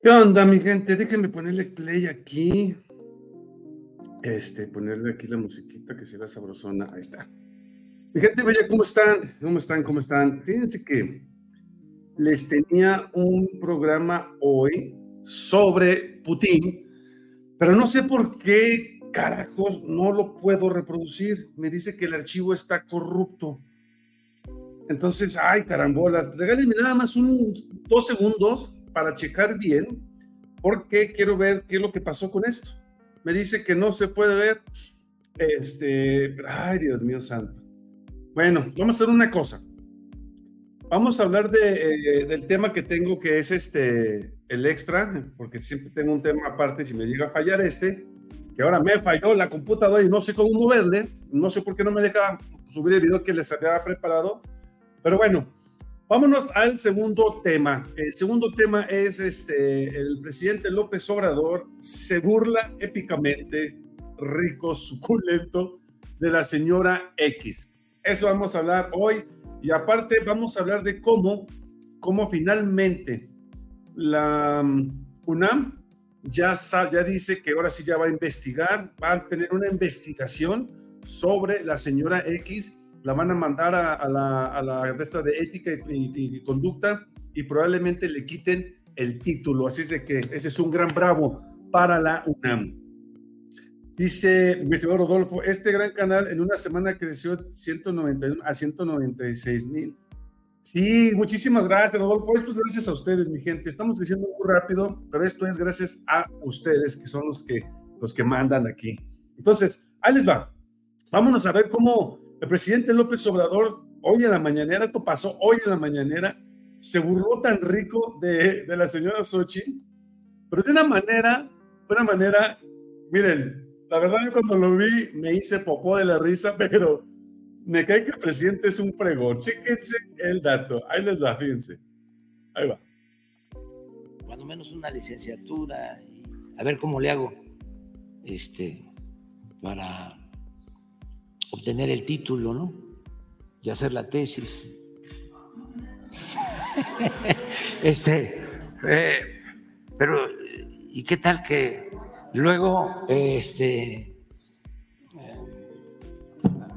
¿Qué onda, mi gente? Déjenme ponerle play aquí. Este, ponerle aquí la musiquita que se ve sabrosona. Ahí está. Mi gente bella, ¿cómo están? ¿Cómo están? ¿Cómo están? Fíjense que les tenía un programa hoy sobre Putin, pero no sé por qué carajos no lo puedo reproducir. Me dice que el archivo está corrupto. Entonces, ay, carambolas, regálenme nada más un dos segundos para checar bien, porque quiero ver qué es lo que pasó con esto. Me dice que no se puede ver. Este, ay, Dios mío santo. Bueno, vamos a hacer una cosa. Vamos a hablar de, eh, del tema que tengo, que es este, el extra, porque siempre tengo un tema aparte. Si me llega a fallar este, que ahora me falló la computadora y no sé cómo moverle, no sé por qué no me deja subir el video que les había preparado. Pero bueno, vámonos al segundo tema. El segundo tema es este, el presidente López Obrador se burla épicamente, rico, suculento, de la señora X. Eso vamos a hablar hoy y aparte vamos a hablar de cómo, cómo finalmente la um, UNAM ya, ya dice que ahora sí ya va a investigar, va a tener una investigación sobre la señora X, la van a mandar a, la, a la resta de ética y, conducta y probablemente le quiten el título. Así es de que ese es un gran bravo para la UNAM. Dice mi estimado Rodolfo, este gran canal en una semana creció 191 a 196 mil. Sí, muchísimas gracias, Rodolfo. Esto es gracias a ustedes, mi gente. Estamos creciendo muy rápido, pero esto es gracias a ustedes, que son los que, los que mandan aquí. Entonces, ahí les va. Vámonos a ver cómo el presidente López Obrador, hoy en la mañanera, esto pasó hoy en la mañanera, se burló tan rico de, de la señora Sochi, pero de una manera, de una manera, miren, la verdad, yo cuando lo vi me hice popó de la risa, pero me cae que el presidente es un pregón. Chéquense el dato. Ahí les va, fíjense. Ahí va. Cuando menos una licenciatura. A ver cómo le hago este, para obtener el título, ¿no? Y hacer la tesis. este, eh, pero, ¿y qué tal que Luego, este,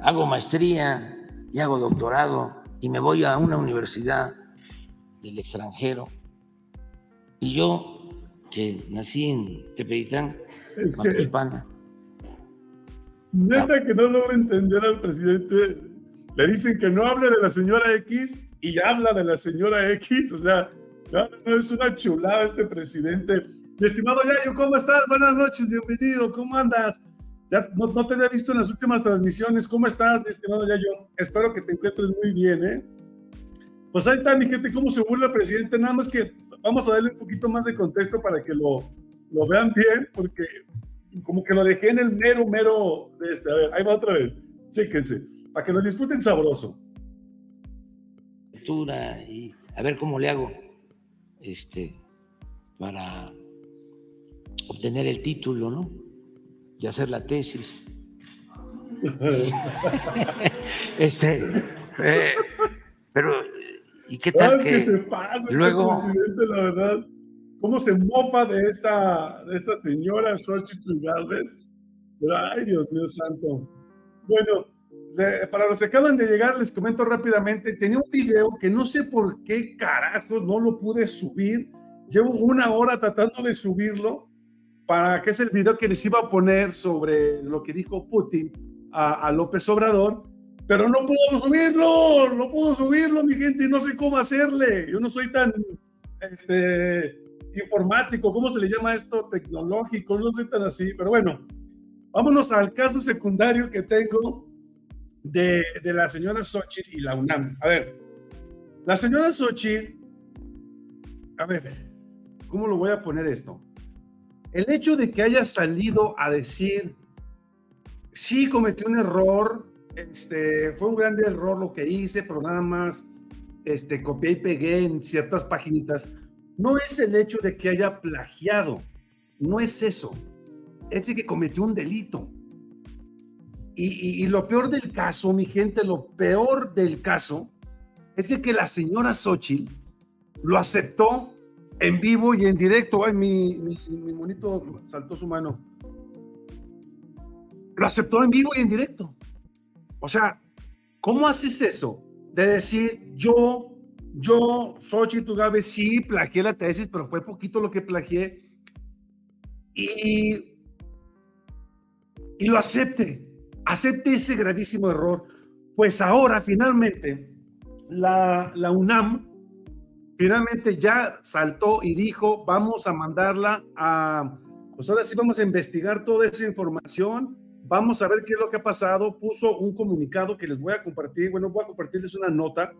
hago maestría y hago doctorado y me voy a una universidad del extranjero. Y yo, que nací en Tepetitán, Hispana. Neta que no logro entender al presidente. Le dicen que no hable de la señora X y habla de la señora X. O sea, no es una chulada este presidente mi estimado Yayo, ¿cómo estás? Buenas noches, bienvenido, ¿cómo andas? Ya no, te había visto en las últimas transmisiones. ¿Cómo estás, mi estimado Yayo? Espero que te encuentres muy bien, ¿eh? Pues ahí está, mi gente, cómo se burla el presidente. Nada más que vamos a darle un poquito más de contexto para que lo, lo vean bien, porque como que lo dejé en el mero, mero de este. A ver, ahí va otra vez. Chéquense, para que lo disfruten sabroso. Y a ver cómo le hago este, para obtener el título, ¿no? Y hacer la tesis. este, eh, pero, ¿y qué tal que, se pasa luego... presidente, la verdad? ¿Cómo se mofa de esta, de esta señora Xochitl Galvez? Pero, ay, Dios mío santo. Bueno, para los que acaban de llegar, les comento rápidamente, tenía un video que no sé por qué carajos no lo pude subir. Llevo una hora tratando de subirlo para que es el video que les iba a poner sobre lo que dijo Putin a, López Obrador, pero no puedo subirlo, no puedo subirlo, mi gente, y no sé cómo hacerle. Yo no soy tan este, informático, ¿cómo se le llama esto? Tecnológico, no soy tan así, pero bueno, vámonos al caso secundario que tengo de, de la señora Xochitl y la UNAM. A ver, la señora Xochitl, a ver, ¿cómo lo voy a poner esto? El hecho de que haya salido a decir, sí cometí un error, este, fue un grande error lo que hice, pero nada más este, copié y pegué en ciertas paginitas, no es el hecho de que haya plagiado, no es eso, es de que cometió un delito. Y, lo peor del caso, mi gente, lo peor del caso es que la señora Xochitl lo aceptó en vivo y en directo. Ay, mi, mi, monito saltó su mano. Lo aceptó en vivo y en directo. O sea, ¿cómo haces eso? De decir, yo, yo, Xochitl Gabe, sí, plagié la tesis, pero fue poquito lo que plagié. Y, y lo acepte. Acepte ese gravísimo error. Pues ahora, finalmente, la, la UNAM finalmente ya saltó y dijo, vamos a mandarla a, pues ahora sí vamos a investigar toda esa información, vamos a ver qué es lo que ha pasado, puso un comunicado que les voy a compartir, bueno, voy a compartirles una nota,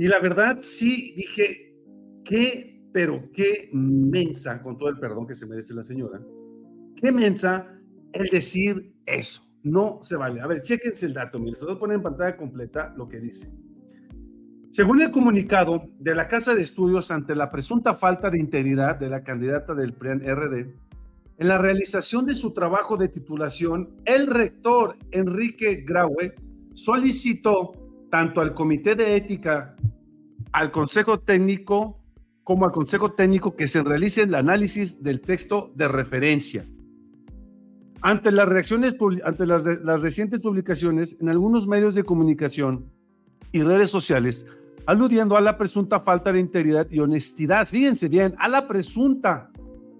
y la verdad sí dije, qué, pero qué mensa, con todo el perdón que se merece la señora, qué mensa el decir eso, no se vale. A ver, chéquense el dato, miren, se lo poner en pantalla completa lo que dice. Según el comunicado de la Casa de Estudios ante la presunta falta de integridad de la candidata del PRIAN RD, en la realización de su trabajo de titulación, el rector Enrique Graue solicitó tanto al Comité de Ética, al Consejo Técnico, como al Consejo Técnico que se realice el análisis del texto de referencia. Ante las reacciones, ante las, las recientes publicaciones en algunos medios de comunicación y redes sociales, aludiendo a la presunta falta de integridad y honestidad. Fíjense bien, a la presunta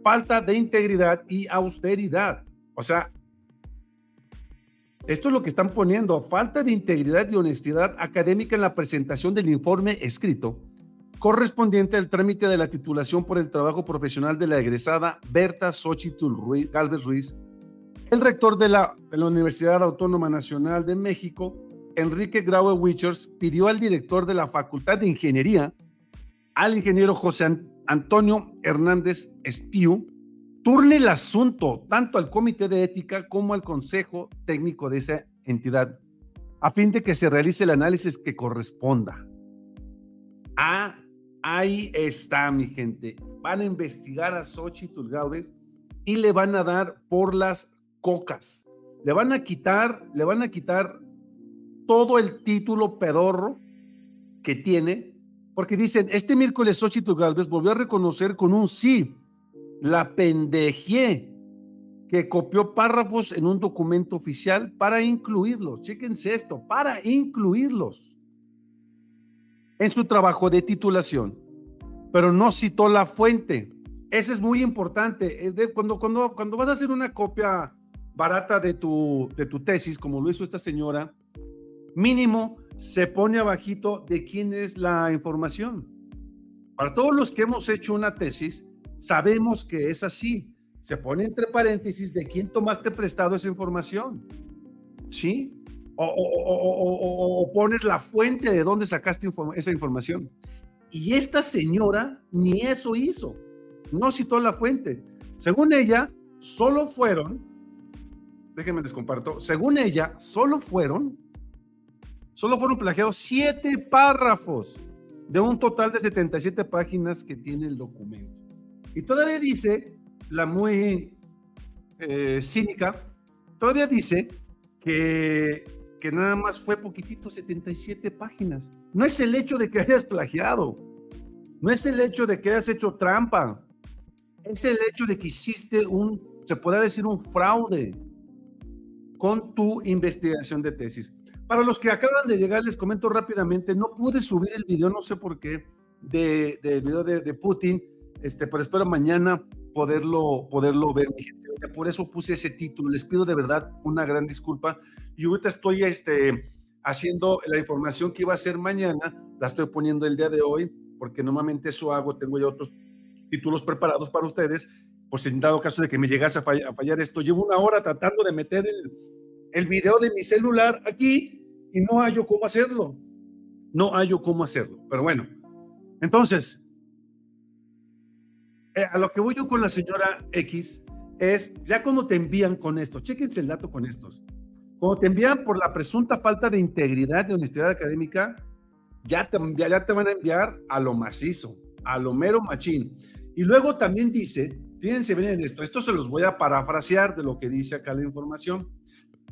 falta de integridad y austeridad. O sea, esto es lo que están poniendo, falta de integridad y honestidad académica en la presentación del informe escrito correspondiente al trámite de la titulación por el trabajo profesional de la egresada Berta Xochitl Ruiz, Galvez Ruiz, el rector de la, Universidad Autónoma Nacional de México, Enrique Graue Wichers pidió al director de la Facultad de Ingeniería, al ingeniero José Antonio Hernández Espiu, turne el asunto tanto al Comité de Ética como al Consejo Técnico de esa entidad, a fin de que se realice el análisis que corresponda. Ah, ahí está, mi gente. Van a investigar a Xochitl Gálvez y le van a dar por las cocas. Le van a quitar, le van a quitar todo el título pedorro que tiene, porque dicen, este miércoles Xochitl Galvez volvió a reconocer con un sí la pendejé que copió párrafos en un documento oficial para incluirlos. Chéquense esto, para incluirlos en su trabajo de titulación, pero no citó la fuente. Eso es muy importante. Cuando, cuando, cuando vas a hacer una copia barata de tu, de tu tesis, como lo hizo esta señora, mínimo se pone abajito de quién es la información. Para todos los que hemos hecho una tesis, sabemos que es así. Se pone entre paréntesis de quién tomaste prestado esa información. ¿Sí? O, pones la fuente de dónde sacaste esa información. Y esta señora ni eso hizo. No citó la fuente. Según ella, solo fueron, déjenme les comparto, según ella, solo fueron solo fueron plagiados siete párrafos de un total de 77 páginas que tiene el documento. Y todavía dice, la muy eh, cínica, todavía dice que, que nada más fue poquitito, 77 páginas. No es el hecho de que hayas plagiado, no es el hecho de que hayas hecho trampa, es el hecho de que hiciste un, se puede decir, un fraude con tu investigación de tesis. Para los que acaban de llegar, les comento rápidamente, no pude subir el video, no sé por qué, del de, video de, Putin, este, pero espero mañana poderlo, poderlo ver. Por eso puse ese título. Les pido de verdad una gran disculpa. Y ahorita estoy este, haciendo la información que iba a ser mañana, la estoy poniendo el día de hoy, porque normalmente eso hago, tengo ya otros títulos preparados para ustedes, pues en dado caso de que me llegase a fallar, a fallar esto, llevo una hora tratando de meter el, el video de mi celular aquí y no hallo cómo hacerlo. No hallo cómo hacerlo. Pero bueno, entonces, eh, a lo que voy yo con la señora X es, ya cuando te envían con esto, chéquense el dato con estos, cuando te envían por la presunta falta de integridad de honestidad académica, ya te, ya te van a enviar a lo macizo, a lo mero machín. Y luego también dice, fíjense bien en esto, esto se los voy a parafrasear de lo que dice acá la información.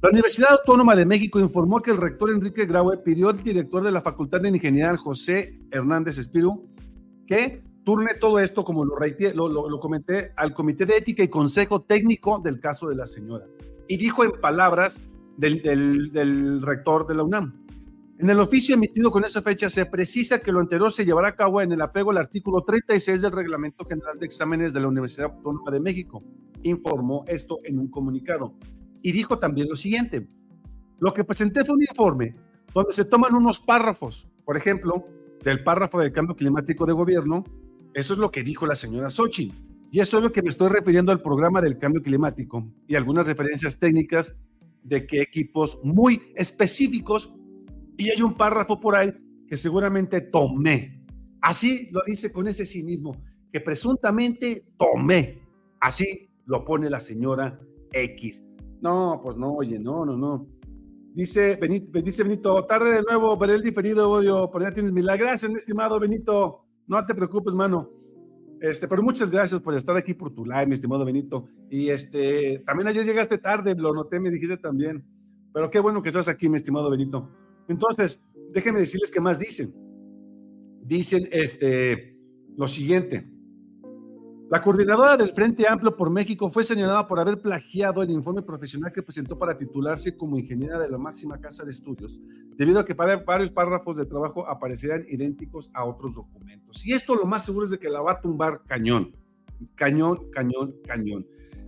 La Universidad Autónoma de México informó que el rector Enrique Graue pidió al director de la Facultad de Ingeniería, José Hernández Espíritu, que turne todo esto, como lo, lo, lo, comenté, al Comité de Ética y Consejo Técnico del caso de la señora. Y dijo en palabras del, del, del rector de la UNAM. En el oficio emitido con esa fecha se precisa que lo anterior se llevará a cabo en el apego al artículo 36 del Reglamento General de Exámenes de la Universidad Autónoma de México. Informó esto en un comunicado. Y dijo también lo siguiente. Lo que presenté fue un informe donde se toman unos párrafos, por ejemplo, del párrafo del cambio climático de gobierno. Eso es lo que dijo la señora Sochi. Y es obvio que me estoy refiriendo al programa del cambio climático y algunas referencias técnicas de qué equipos muy específicos y hay un párrafo por ahí que seguramente tomé. Así lo dice con ese cinismo, que presuntamente tomé. Así lo pone la señora X. No, pues no, oye, no, no, no. Dice Benito, dice Benito, tarde de nuevo, pero el diferido, odio, pero ya tienes milagro. Gracias, mi estimado Benito. No te preocupes, mano. Este, pero muchas gracias por estar aquí por tu live, mi estimado Benito. Y este, también ayer llegaste tarde, lo noté, me dijiste también. Pero qué bueno que estás aquí, mi estimado Benito. Entonces, déjenme decirles qué más dicen. Dicen este, lo siguiente. La coordinadora del Frente Amplio por México fue señalada por haber plagiado el informe profesional que presentó para titularse como ingeniera de la máxima casa de estudios, debido a que varios párrafos de trabajo aparecerían idénticos a otros documentos. Y esto lo más seguro es de que la va a tumbar cañón, cañón, cañón, cañón.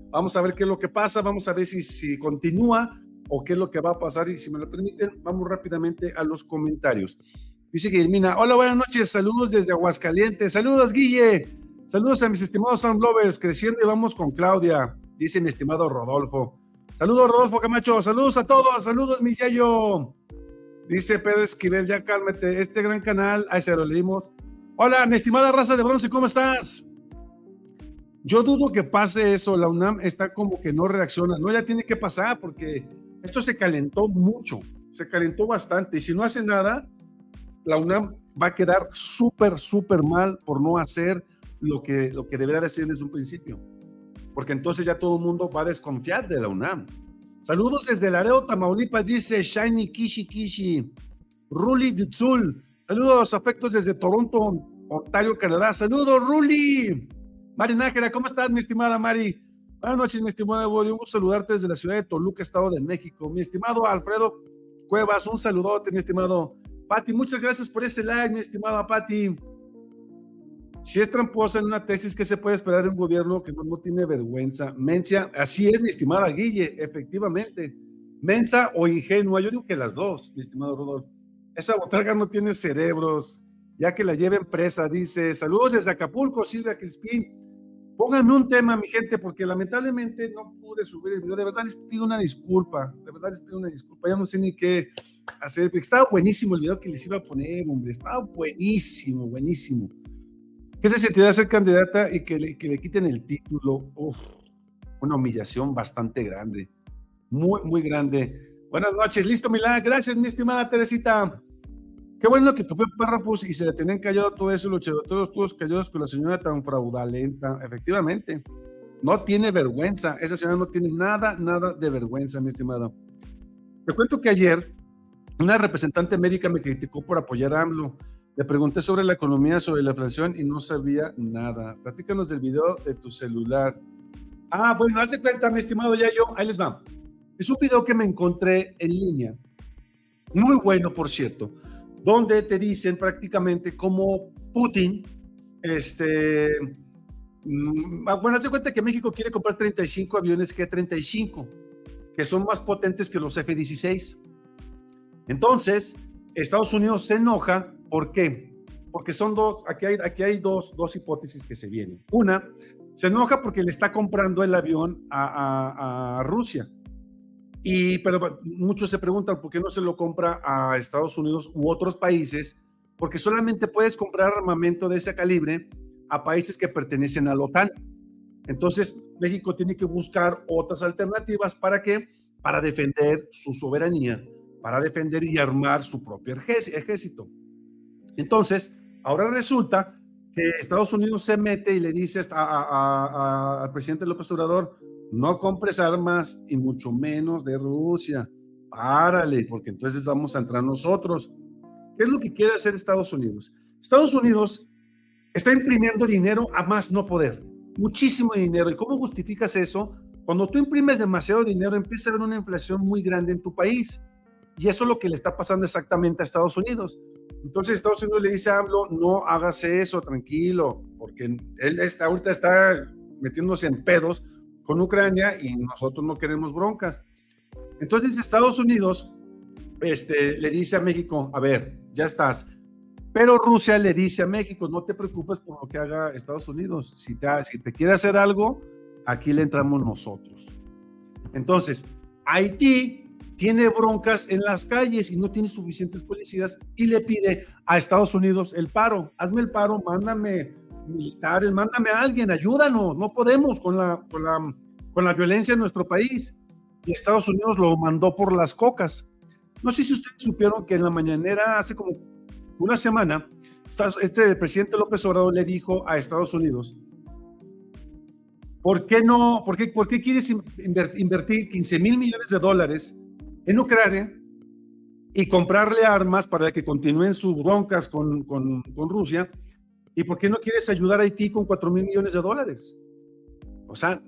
Vamos a ver qué es lo que pasa, vamos a ver si, si continúa o qué es lo que va a pasar. Y si me lo permiten, vamos rápidamente a los comentarios. Dice Guillermina, hola, buenas noches, saludos desde Aguascalientes, saludos Guille, saludos a mis estimados Sound Lovers, creciendo y vamos con Claudia, dice mi estimado Rodolfo. Saludos Rodolfo Camacho, saludos a todos, saludos mi yayo. Dice Pedro Esquivel, ya cálmate, este gran canal, ahí se lo leímos. Hola, mi estimada raza de bronce, ¿cómo estás? Yo dudo que pase eso, la UNAM está como que no reacciona, no, ya tiene que pasar porque esto se calentó mucho, se calentó bastante y si no hace nada, la UNAM va a quedar súper, súper mal por no hacer lo que, lo que debería de hacer desde un principio. Porque entonces ya todo el mundo va a desconfiar de la UNAM. Saludos desde Laredo, Tamaulipas, dice Shiny Kishi Kishi. Ruli Dutzul. Saludos, afectos desde Toronto, Ontario, Canadá. Saludos, Ruli. Mari Nájera, ¿cómo estás, mi estimada Mari? Buenas noches, mi estimado Evo. Un saludarte desde la ciudad de Toluca, Estado de México. Mi estimado Alfredo Cuevas, un saludote, mi estimado Pati. Muchas gracias por ese like, mi estimada Pati. Si es tramposa en una tesis, ¿qué se puede esperar de un gobierno que no, tiene vergüenza? Mencia, así es, mi estimada Guille, efectivamente. Mensa o ingenua, yo digo que las dos, mi estimado Rodolfo. Esa botarga no tiene cerebros, ya que la lleven presa, dice. Saludos desde Acapulco, Silvia Crispín. Pónganme un tema, mi gente, porque lamentablemente no pude subir el video. De verdad les pido una disculpa. De verdad les pido una disculpa. Ya no sé ni qué hacer. Porque estaba buenísimo el video que les iba a poner, hombre. Estaba buenísimo, buenísimo. ¿Qué se sentirá ser candidata y que le, que le quiten el título? Uf, una humillación bastante grande. Muy, muy grande. Buenas noches. Listo, Milán. Gracias, mi estimada Teresita. Qué bueno que tuve párrafos y se le tenían callado todo eso, los todos, todos callados con la señora tan fraudulenta. Efectivamente, no tiene vergüenza. Esa señora no tiene nada, nada de vergüenza, mi estimado. Te cuento que ayer una representante médica me criticó por apoyar a AMLO. Le pregunté sobre la economía, sobre la inflación y no sabía nada. Platícanos del video de tu celular. Ah, bueno, haz cuenta, mi estimado Yayo. Ahí les va. Es un video que me encontré en línea. Muy bueno, por cierto donde te dicen prácticamente cómo Putin, este, mm, bueno, haz cuenta que México quiere comprar 35 aviones G-35, que son más potentes que los F-16. Entonces, Estados Unidos se enoja, ¿por qué? Porque son dos, aquí hay, aquí hay dos, dos hipótesis que se vienen. Una, se enoja porque le está comprando el avión a, a, a Rusia y, pero muchos se preguntan por qué no se lo compra a Estados Unidos u otros países, porque solamente puedes comprar armamento de ese calibre a países que pertenecen a la OTAN. Entonces, México tiene que buscar otras alternativas para qué? Para defender su soberanía, para defender y armar su propio ejército. Entonces, ahora resulta que Estados Unidos se mete y le dice al presidente López Obrador, no compres armas y mucho menos de Rusia. Párale, porque entonces vamos a entrar nosotros. ¿Qué es lo que quiere hacer Estados Unidos? Estados Unidos está imprimiendo dinero a más no poder, muchísimo dinero. ¿Y cómo justificas eso? Cuando tú imprimes demasiado dinero, empieza a haber una inflación muy grande en tu país. Y eso es lo que le está pasando exactamente a Estados Unidos. Entonces Estados Unidos le dice a AMLO, no hagas eso, tranquilo, porque él está, ahorita está metiéndose en pedos con Ucrania y nosotros no queremos broncas. Entonces Estados Unidos este, le dice a México, a ver, ya estás. Pero Rusia le dice a México, no te preocupes por lo que haga Estados Unidos. Si te, si te quiere hacer algo, aquí le entramos nosotros. Entonces, Haití tiene broncas en las calles y no tiene suficientes policías y le pide a Estados Unidos el paro. Hazme el paro, mándame militares, mándame a alguien, ayúdanos. No podemos con la, con la, con la violencia en nuestro país. Y Estados Unidos lo mandó por las cocas. No sé si ustedes supieron que en la mañanera hace como una semana, este presidente López Obrador le dijo a Estados Unidos, ¿por qué no, por qué, por qué quieres invertir 15 mil millones de dólares en Ucrania y comprarle armas para que continúen sus broncas con, con, con Rusia. ¿Y por qué no quieres ayudar a Haití con 4 mil millones de dólares? O sea,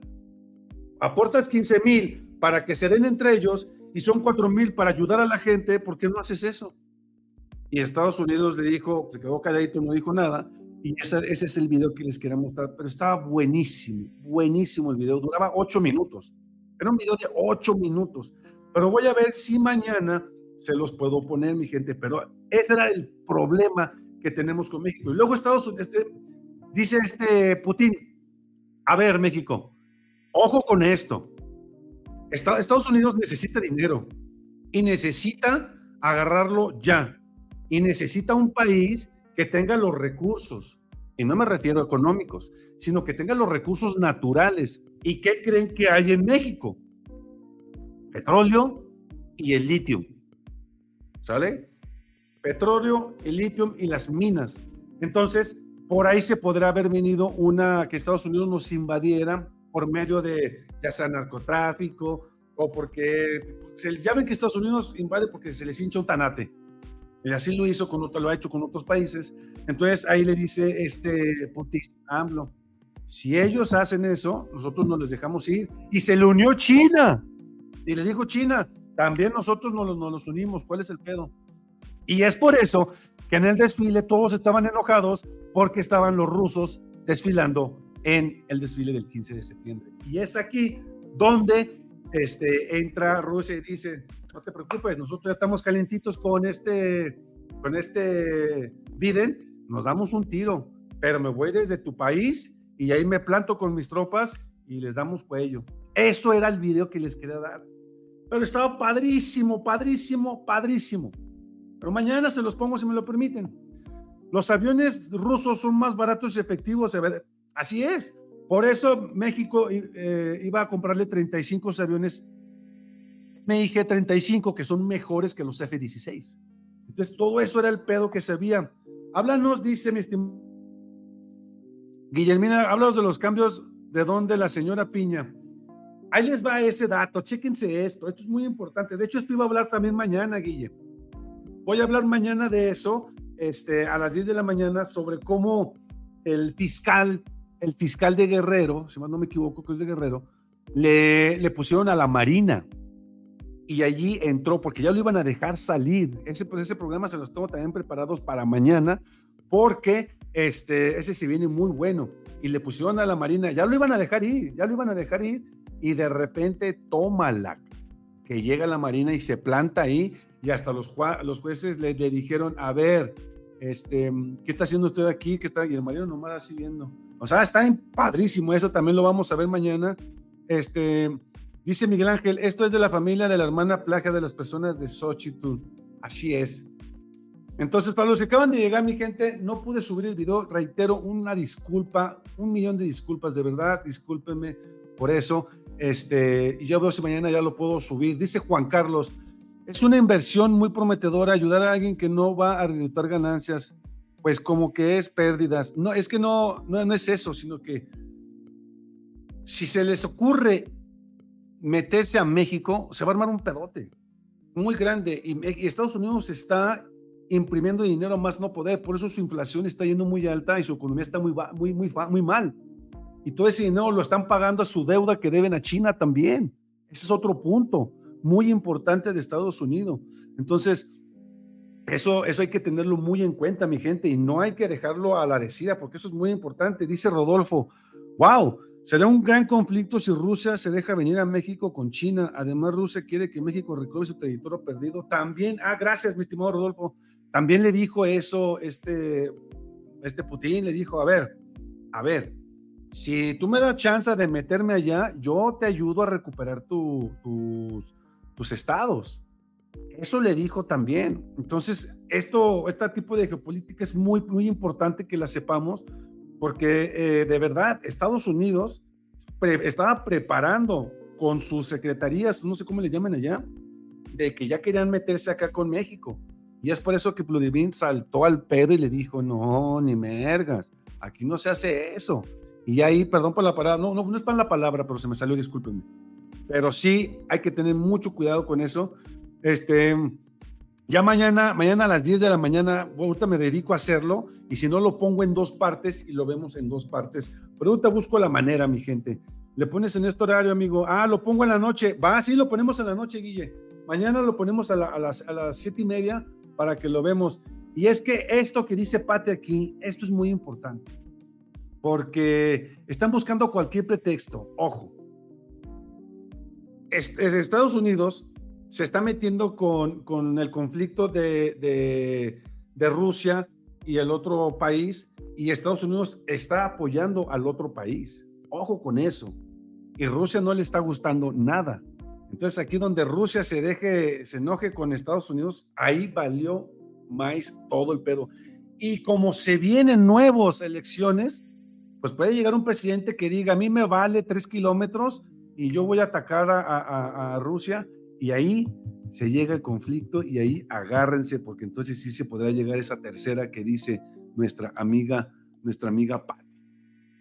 aportas 15 mil para que se den entre ellos y son 4 mil para ayudar a la gente, ¿por qué no haces eso? Y Estados Unidos le dijo, se quedó calladito, no dijo nada, y ese, ese es el video que les quería mostrar, pero estaba buenísimo, buenísimo el video, duraba 8 minutos, era un video de 8 minutos, pero voy a ver si mañana se los puedo poner, mi gente. Pero ese era el problema que tenemos con México. Y luego Estados Unidos, este, dice este Putin, a ver, México, ojo con esto. Estados Unidos necesita dinero y necesita agarrarlo ya. Y necesita un país que tenga los recursos, y no me refiero a económicos, sino que tenga los recursos naturales. ¿Y qué creen que hay en México? Petróleo y el litio. ¿Sale? Petróleo, el litio y las minas. Entonces, por ahí se podrá haber venido una que Estados Unidos nos invadiera por medio de ya sea narcotráfico o porque se, ya ven que Estados Unidos invade porque se les hincha un tanate. Y así lo hizo con otro, lo ha hecho con otros países. Entonces ahí le dice este Putin, AMLO, si ellos hacen eso, nosotros no les dejamos ir. Y se le unió China. Y le dijo China, también nosotros nos, nos unimos, ¿cuál es el pedo? Y es por eso que en el desfile todos estaban enojados porque estaban los rusos desfilando en el desfile del 15 de septiembre. Y es aquí donde este, entra Rusia y dice, no te preocupes, nosotros ya estamos calientitos con este, con este Biden, nos damos un tiro, pero me voy desde tu país y ahí me planto con mis tropas y les damos cuello. Eso era el video que les quería dar. Pero estaba padrísimo, padrísimo, padrísimo. Pero mañana se los pongo si me lo permiten. Los aviones rusos son más baratos y efectivos. Así es. Por eso México eh, iba a comprarle 35 aviones me dije 35 que son mejores que los F-16. Entonces todo eso era el pedo que se veía. Háblanos, dice mi estimado Guillermina, háblanos de los cambios de donde la señora Piña Ahí les va ese dato, chéquense esto, esto es muy importante. De hecho, esto iba a hablar también mañana, Guille. Voy a hablar mañana de eso, este, a las 10 de la mañana, sobre cómo el fiscal, el fiscal de Guerrero, si no me equivoco que es de Guerrero, le, le pusieron a la Marina y allí entró, porque ya lo iban a dejar salir. Ese, pues, ese programa se los tengo también preparados para mañana, porque este, ese se viene muy bueno. Y le pusieron a la Marina, ya lo iban a dejar ir, ya lo iban a dejar ir, y de repente tómala, que llega la Marina y se planta ahí y hasta los, los jueces le, dijeron, a ver, este, ¿qué está haciendo usted aquí? ¿Qué está? Y el marino nomás así viendo. O sea, está padrísimo, eso también lo vamos a ver mañana. Este, dice Miguel Ángel, esto es de la familia de la hermana plaga de las personas de Xochitl. Así es. Entonces, para los que acaban de llegar, mi gente, no pude subir el video, reitero, una disculpa, un millón de disculpas, de verdad, discúlpenme por eso. Este, y yo veo si mañana ya lo puedo subir. Dice Juan Carlos, es una inversión muy prometedora ayudar a alguien que no va a reducir ganancias, pues como que es pérdidas. No, es que no, no, no es eso, sino que si se les ocurre meterse a México, se va a armar un pedote muy grande y, Estados Unidos está imprimiendo dinero más no poder, por eso su inflación está yendo muy alta y su economía está muy, muy, muy, muy mal. Y todo ese dinero lo están pagando a su deuda que deben a China también. Ese es otro punto muy importante de Estados Unidos. Entonces, eso, eso hay que tenerlo muy en cuenta, mi gente, y no hay que dejarlo a la decida, porque eso es muy importante. Dice Rodolfo, wow, será un gran conflicto si Rusia se deja venir a México con China. Además, Rusia quiere que México recobre su territorio perdido. También, ah, gracias, mi estimado Rodolfo. También le dijo eso este, este Putin, le dijo, a ver, a ver, si tú me das chance de meterme allá, yo te ayudo a recuperar tus, estados. Eso le dijo también. Entonces, esto, este tipo de geopolítica es muy, muy importante que la sepamos, porque eh, de verdad, Estados Unidos estaba preparando con sus secretarías, no sé cómo le llaman allá, de que ya querían meterse acá con México. Y es por eso que Pludivin saltó al pedo y le dijo, no, ni mergas, aquí no se hace eso. Y ahí, perdón por la palabra, no, no, no es para la palabra, pero se me salió, discúlpenme. Pero sí hay que tener mucho cuidado con eso. Este, ya mañana, mañana a las 10 de la mañana, ahorita me dedico a hacerlo y si no lo pongo en dos partes y lo vemos en dos partes. Pero ahorita busco la manera, mi gente. Le pones en este horario, amigo. Ah, lo pongo en la noche. Va, sí, lo ponemos en la noche, Guille. Mañana lo ponemos a, las, a siete y media para que lo vemos. Y es que esto que dice Pate aquí, esto es muy importante porque están buscando cualquier pretexto. Ojo, Estados Unidos se está metiendo con, con el conflicto de, de, Rusia y el otro país, y Estados Unidos está apoyando al otro país. Ojo con eso. Y Rusia no le está gustando nada. Entonces aquí donde Rusia se deje, se enoje con Estados Unidos, ahí valió más todo el pedo. Y como se vienen nuevas elecciones, pues puede llegar un presidente que diga, a mí me vale tres kilómetros y yo voy a atacar a, Rusia y ahí se llega el conflicto y ahí agárrense porque entonces sí se podrá llegar esa tercera que dice nuestra amiga, nuestra amiga Patti.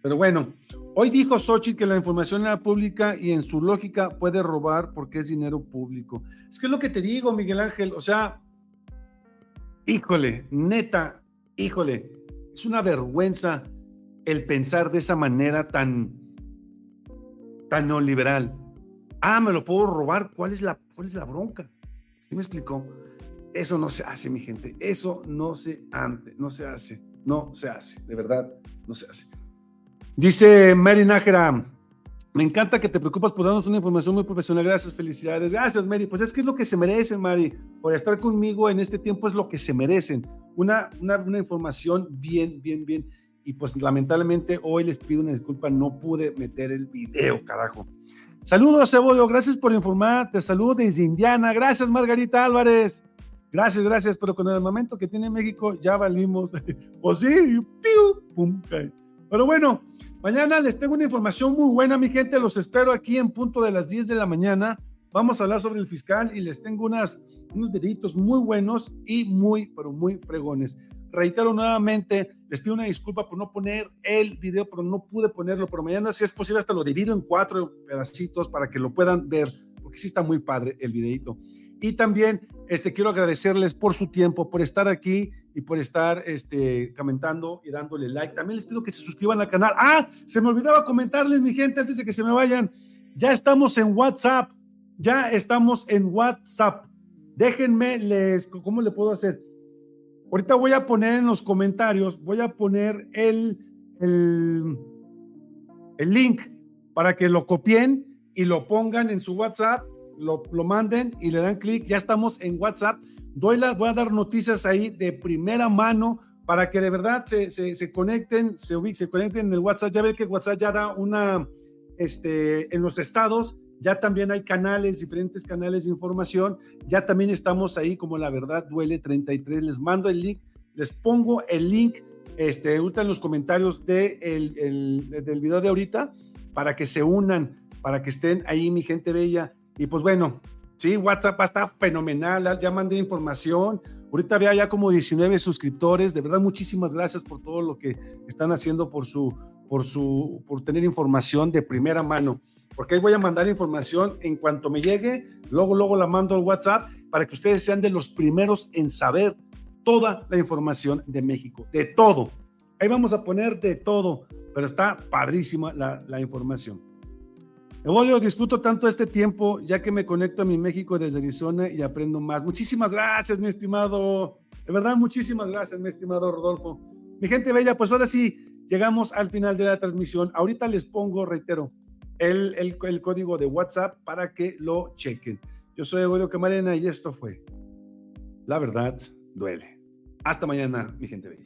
Pero bueno, hoy dijo Sochi que la información era pública y en su lógica puede robar porque es dinero público. Es que es lo que te digo, Miguel Ángel, o sea, híjole, neta, híjole, es una vergüenza el pensar de esa manera tan, tan neoliberal. Ah, me lo puedo robar. ¿Cuál es la, cuál es la bronca? ¿Sí me explicó? Eso no se hace, mi gente. Eso no se, ante, no se hace. No se hace. De verdad, no se hace. Dice Mary Nájera, me encanta que te preocupas por darnos una información muy profesional. Gracias, felicidades. Gracias, Mary. Pues es que es lo que se merecen, Mary. Por estar conmigo en este tiempo es lo que se merecen. Una, una, una información bien, bien, bien y pues lamentablemente hoy les pido una disculpa, no pude meter el video, carajo. Saludos, Cebollo, gracias por informar, te saludo desde Indiana, gracias Margarita Álvarez, gracias, gracias, pero con el momento que tiene México ya valimos, pues sí, pum, Pero bueno, mañana les tengo una información muy buena, mi gente, los espero aquí en punto de las 10 de la mañana, vamos a hablar sobre el fiscal y les tengo unas, unos videitos muy buenos y muy, pero muy fregones reitero nuevamente, les pido una disculpa por no poner el video, pero no pude ponerlo, pero mañana si es posible hasta lo divido en cuatro pedacitos para que lo puedan ver, porque sí está muy padre el videito. Y también este, quiero agradecerles por su tiempo, por estar aquí y por estar este, comentando y dándole like. También les pido que se suscriban al canal. Ah, se me olvidaba comentarles, mi gente, antes de que se me vayan. Ya estamos en WhatsApp. Ya estamos en WhatsApp. Déjenme, les, ¿cómo le puedo hacer? Ahorita voy a poner en los comentarios, voy a poner el, el, link para que lo copien y lo pongan en su WhatsApp, lo, lo manden y le dan clic. Ya estamos en WhatsApp. Doy voy a dar noticias ahí de primera mano para que de verdad se, se, se conecten, se, se conecten en el WhatsApp. Ya ve que WhatsApp ya da una, este, en los estados ya también hay canales, diferentes canales de información, ya también estamos ahí como La Verdad Duele 33, les mando el link, les pongo el link este, ahorita en los comentarios de el, del video de ahorita para que se unan, para que estén ahí mi gente bella. Y pues bueno, sí, WhatsApp está fenomenal, ya mandé información. Ahorita había ya como 19 suscriptores, de verdad muchísimas gracias por todo lo que están haciendo por su por su por tener información de primera mano porque ahí voy a mandar información en cuanto me llegue, luego, luego la mando al WhatsApp para que ustedes sean de los primeros en saber toda la información de México, de todo. Ahí vamos a poner de todo, pero está padrísima la, la información. Evodio, disfruto tanto este tiempo ya que me conecto a mi México desde Arizona y aprendo más. Muchísimas gracias, mi estimado. De verdad, muchísimas gracias, mi estimado Rodolfo. Mi gente bella, pues ahora sí, llegamos al final de la transmisión. Ahorita les pongo, reitero, el, el, código de WhatsApp para que lo chequen. Yo soy Egoido Camarena y esto fue La verdad duele. Hasta mañana, mi gente bella.